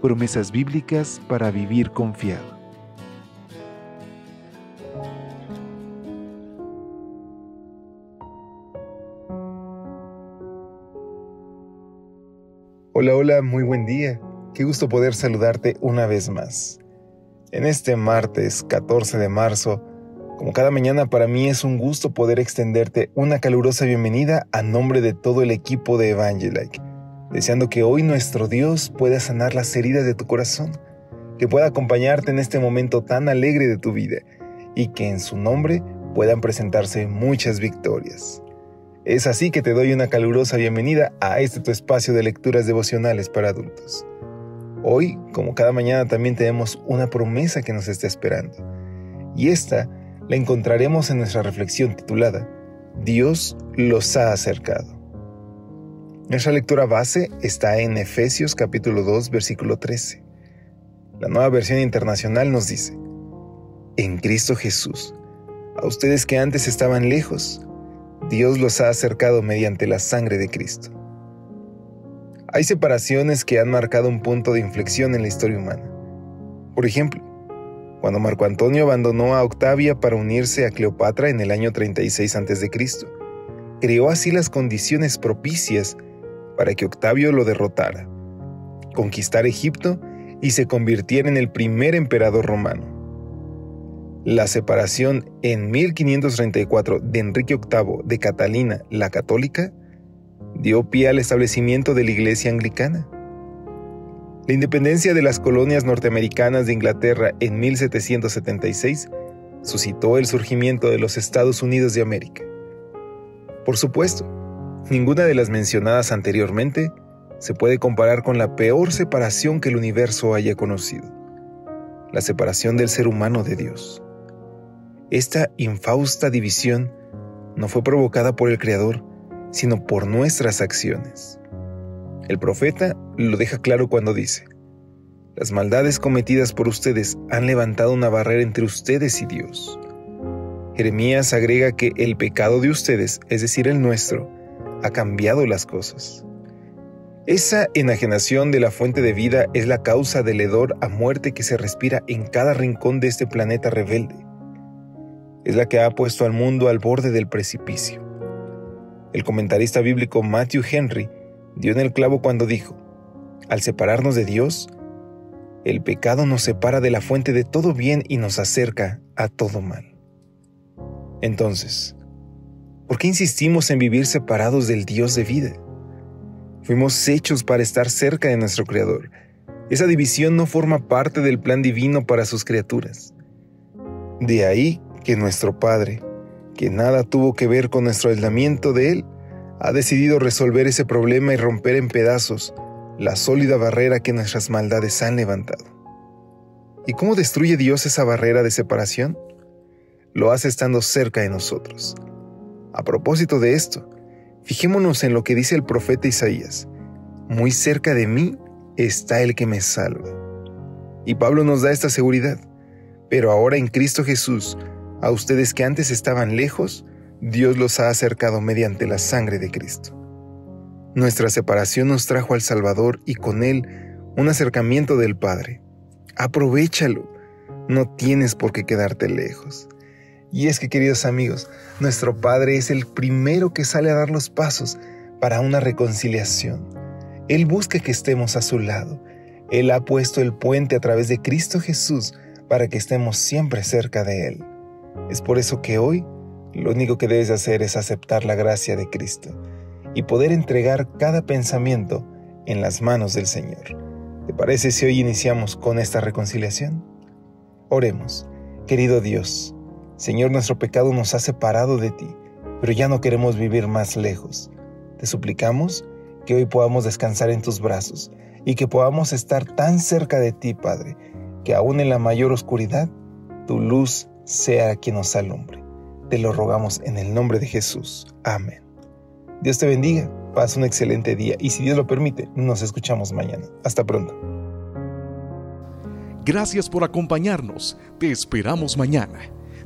Promesas bíblicas para vivir confiado. Hola, hola, muy buen día. Qué gusto poder saludarte una vez más. En este martes 14 de marzo, como cada mañana para mí es un gusto poder extenderte una calurosa bienvenida a nombre de todo el equipo de Evangelike, deseando que hoy nuestro Dios pueda sanar las heridas de tu corazón, que pueda acompañarte en este momento tan alegre de tu vida y que en su nombre puedan presentarse muchas victorias. Es así que te doy una calurosa bienvenida a este tu espacio de lecturas devocionales para adultos. Hoy, como cada mañana, también tenemos una promesa que nos está esperando. Y esta la encontraremos en nuestra reflexión titulada Dios los ha acercado. Nuestra lectura base está en Efesios capítulo 2 versículo 13. La nueva versión internacional nos dice, En Cristo Jesús, a ustedes que antes estaban lejos, Dios los ha acercado mediante la sangre de Cristo. Hay separaciones que han marcado un punto de inflexión en la historia humana. Por ejemplo, cuando Marco Antonio abandonó a Octavia para unirse a Cleopatra en el año 36 a.C., creó así las condiciones propicias para que Octavio lo derrotara, conquistara Egipto y se convirtiera en el primer emperador romano. La separación en 1534 de Enrique VIII de Catalina la Católica dio pie al establecimiento de la Iglesia Anglicana. La independencia de las colonias norteamericanas de Inglaterra en 1776 suscitó el surgimiento de los Estados Unidos de América. Por supuesto, ninguna de las mencionadas anteriormente se puede comparar con la peor separación que el universo haya conocido, la separación del ser humano de Dios. Esta infausta división no fue provocada por el Creador, sino por nuestras acciones. El profeta lo deja claro cuando dice, las maldades cometidas por ustedes han levantado una barrera entre ustedes y Dios. Jeremías agrega que el pecado de ustedes, es decir, el nuestro, ha cambiado las cosas. Esa enajenación de la fuente de vida es la causa del hedor a muerte que se respira en cada rincón de este planeta rebelde es la que ha puesto al mundo al borde del precipicio. El comentarista bíblico Matthew Henry dio en el clavo cuando dijo, al separarnos de Dios, el pecado nos separa de la fuente de todo bien y nos acerca a todo mal. Entonces, ¿por qué insistimos en vivir separados del Dios de vida? Fuimos hechos para estar cerca de nuestro Creador. Esa división no forma parte del plan divino para sus criaturas. De ahí que nuestro Padre, que nada tuvo que ver con nuestro aislamiento de Él, ha decidido resolver ese problema y romper en pedazos la sólida barrera que nuestras maldades han levantado. ¿Y cómo destruye Dios esa barrera de separación? Lo hace estando cerca de nosotros. A propósito de esto, fijémonos en lo que dice el profeta Isaías. Muy cerca de mí está el que me salva. Y Pablo nos da esta seguridad. Pero ahora en Cristo Jesús, a ustedes que antes estaban lejos, Dios los ha acercado mediante la sangre de Cristo. Nuestra separación nos trajo al Salvador y con Él un acercamiento del Padre. Aprovechalo, no tienes por qué quedarte lejos. Y es que, queridos amigos, nuestro Padre es el primero que sale a dar los pasos para una reconciliación. Él busca que estemos a su lado. Él ha puesto el puente a través de Cristo Jesús para que estemos siempre cerca de Él. Es por eso que hoy lo único que debes hacer es aceptar la gracia de Cristo y poder entregar cada pensamiento en las manos del Señor. ¿Te parece si hoy iniciamos con esta reconciliación? Oremos, querido Dios. Señor, nuestro pecado nos ha separado de ti, pero ya no queremos vivir más lejos. Te suplicamos que hoy podamos descansar en tus brazos y que podamos estar tan cerca de ti, Padre, que aún en la mayor oscuridad, tu luz sea quien nos alumbre. Te lo rogamos en el nombre de Jesús. Amén. Dios te bendiga, pasa un excelente día y si Dios lo permite, nos escuchamos mañana. Hasta pronto. Gracias por acompañarnos. Te esperamos mañana.